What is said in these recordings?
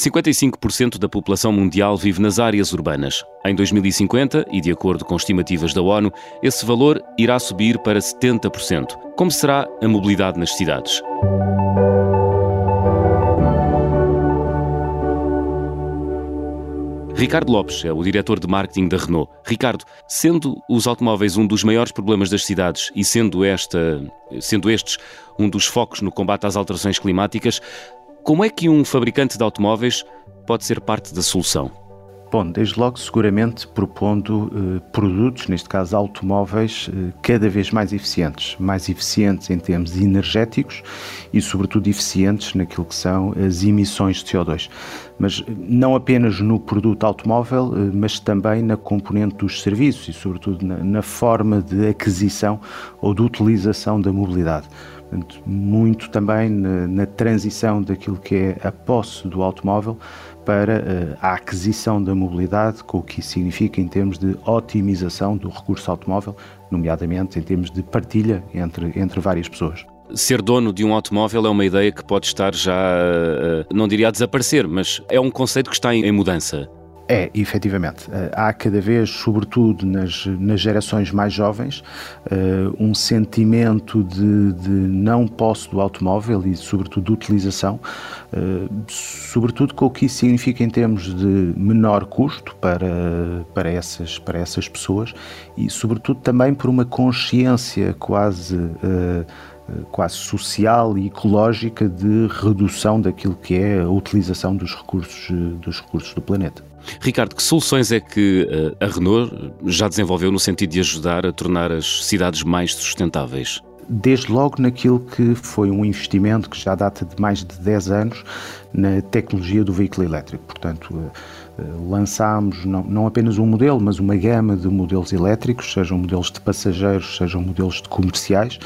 55% da população mundial vive nas áreas urbanas. Em 2050, e de acordo com estimativas da ONU, esse valor irá subir para 70%. Como será a mobilidade nas cidades? Ricardo Lopes é o diretor de marketing da Renault. Ricardo, sendo os automóveis um dos maiores problemas das cidades e sendo, esta, sendo estes um dos focos no combate às alterações climáticas, como é que um fabricante de automóveis pode ser parte da solução? Bom, desde logo, seguramente propondo eh, produtos, neste caso automóveis, eh, cada vez mais eficientes. Mais eficientes em termos energéticos e, sobretudo, eficientes naquilo que são as emissões de CO2. Mas eh, não apenas no produto automóvel, eh, mas também na componente dos serviços e, sobretudo, na, na forma de aquisição ou de utilização da mobilidade. Muito também na, na, transição daquilo que é a posse do automóvel para uh, a aquisição da mobilidade, com o que isso significa em termos de otimização do recurso automóvel, nomeadamente em termos de partilha entre, entre várias pessoas. Ser dono de um automóvel é uma ideia que pode estar já, uh, não diria a desaparecer, mas é um conceito que está em mudança. É, efetivamente. Eh, há cada vez, sobretudo nas, nas gerações mais jovens, uh, um sentimento de, de, não posse do automóvel e, sobretudo, de utilização, uh, sobretudo com o que isso significa em termos de menor custo para, para, essas, para essas pessoas e, sobretudo, também por uma consciência quase. Quase social e ecológica de redução daquilo que é a utilização dos recursos, dos recursos do planeta. Ricardo, que soluções é que eh, a Renault já desenvolveu no sentido de ajudar a tornar as cidades mais sustentáveis? desde logo naquilo que foi um investimento que já data de mais de 10 anos na tecnologia do veículo elétrico. Portanto, eh, eh, lançámos não, não apenas um modelo, mas uma gama de modelos elétricos, sejam modelos de passageiros, sejam modelos de comerciais,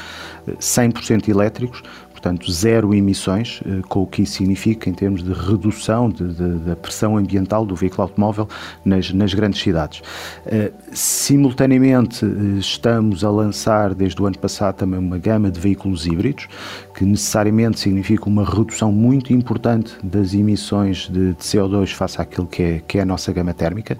100% elétricos, portanto, zero emissões, eh, com o que isso significa em termos de redução de, de, da pressão ambiental do veículo automóvel nas, nas grandes cidades. Uh, simultaneamente, eh, estamos a lançar desde o ano passado também uma gama de veículos híbridos, que necessariamente significa uma redução muito importante das emissões de, de CO2 face àquilo que é, que é a nossa gama térmica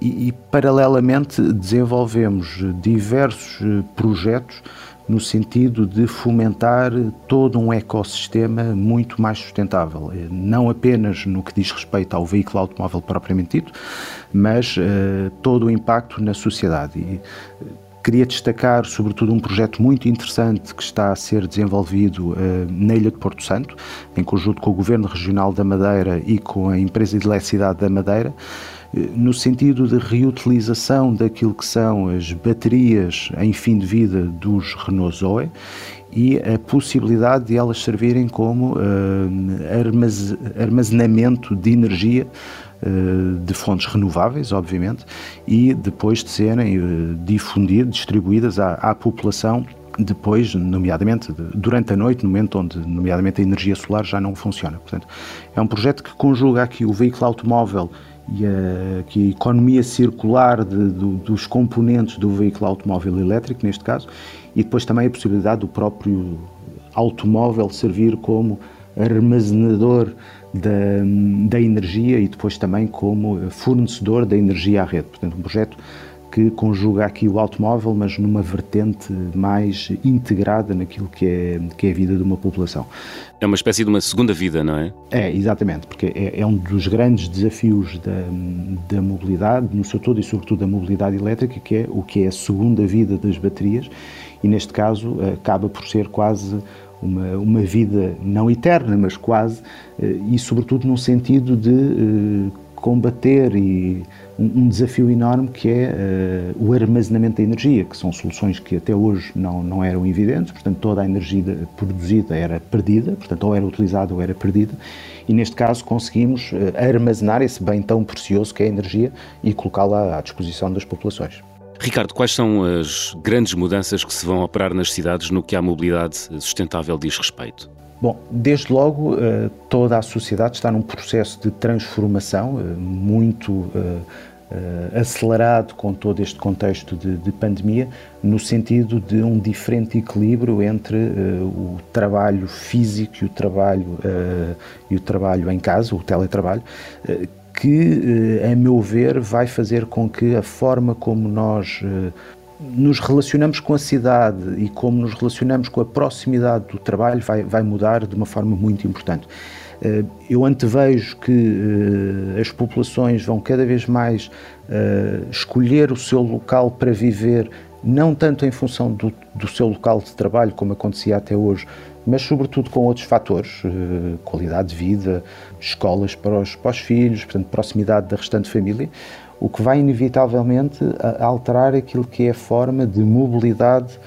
e, e paralelamente, desenvolvemos diversos projetos no sentido de fomentar todo um ecossistema muito mais sustentável, eh, não apenas no que diz respeito ao veículo automóvel propriamente dito, mas uh, todo o impacto na sociedade. E, uh, Queria destacar, sobretudo, um projeto muito interessante que está a ser desenvolvido uh, na Ilha de Porto Santo, em conjunto com o Governo Regional da Madeira e com a Empresa de Eletricidade da Madeira, no sentido de reutilização daquilo que são as baterias em fim de vida dos Renault Zoe e a possibilidade de elas servirem como uh, armazenamento de energia uh, de fontes renováveis, obviamente, e depois de serem uh, difundidas, distribuídas à, à população depois, nomeadamente durante a noite, no momento onde, nomeadamente, a energia solar já não funciona. Portanto, é um projeto que conjuga aqui o veículo automóvel e a, que a economia circular de, do, dos componentes do veículo automóvel elétrico, neste caso, e depois também a possibilidade do próprio automóvel servir como armazenador da, da energia e depois também como fornecedor da energia à rede. Portanto, um projeto que conjuga aqui o automóvel, mas numa vertente mais integrada naquilo que é, que é a vida de uma população. É uma espécie de uma segunda vida, não é? É, exatamente, porque é, é um dos grandes desafios da, da mobilidade, no seu todo e sobretudo da mobilidade elétrica, que é o que é a segunda vida das baterias, e neste caso acaba por ser quase uma, uma vida não eterna, mas quase, eh, e sobretudo num sentido de eh, combater e um, desafio enorme que é uh, o armazenamento da energia, que são soluções que até hoje não, não eram evidentes, portanto toda a energia produzida era perdida, portanto ou era utilizada ou era perdida, e neste caso conseguimos uh, armazenar esse bem tão precioso que é a energia e colocá-la à disposição das populações. Ricardo, quais são as grandes mudanças que se vão operar nas cidades no que à mobilidade sustentável diz respeito? Bom, desde logo eh, toda a sociedade está num processo de transformação eh, muito eh, acelerado com todo este contexto de, de, pandemia, no sentido de um diferente equilíbrio entre o trabalho físico e o trabalho, e o trabalho em casa, o teletrabalho, que, a meu ver, vai fazer com que a forma como nós nos relacionamos com a cidade e como nos relacionamos com a proximidade do trabalho vai, vai mudar de uma forma muito importante. Eh, eu antevejo que eh, as populações vão cada vez mais eh, escolher o seu local para viver, não tanto em função do, do seu local de trabalho, como acontecia até hoje, mas sobretudo com outros fatores, qualidade de vida, escolas para os, para os filhos, portanto, proximidade da restante família, o que vai inevitavelmente alterar aquilo que é a forma de mobilidade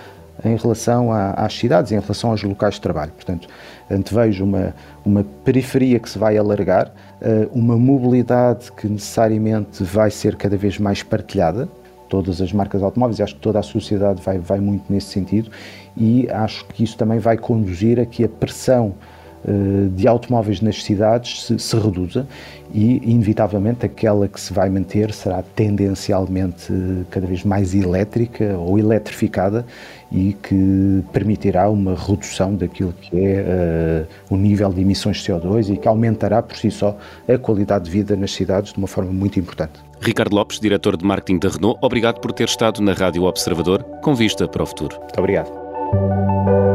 em relação às cidades, em relação aos locais de trabalho. Portanto, antevejo uma, uma periferia que se vai alargar, eh, uma mobilidade que necessariamente vai ser cada vez mais partilhada, todas as marcas automóveis, acho que toda a sociedade vai, vai muito nesse sentido, e acho que isso também vai conduzir a que a pressão de automóveis nas cidades se, se, reduza e, inevitavelmente, aquela que se vai manter será tendencialmente eh, cada vez mais elétrica ou eletrificada e que permitirá uma redução daquilo que é uh, o nível de emissões de CO2 e que aumentará por si só a qualidade de vida nas cidades de uma forma muito importante. Ricardo Lopes, diretor de marketing da Renault, obrigado por ter estado na Rádio Observador com vista para o futuro. Muito obrigado.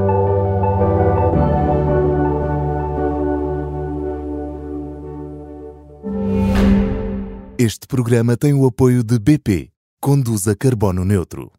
Este programa tem o apoio de BP. Conduza Carbono Neutro.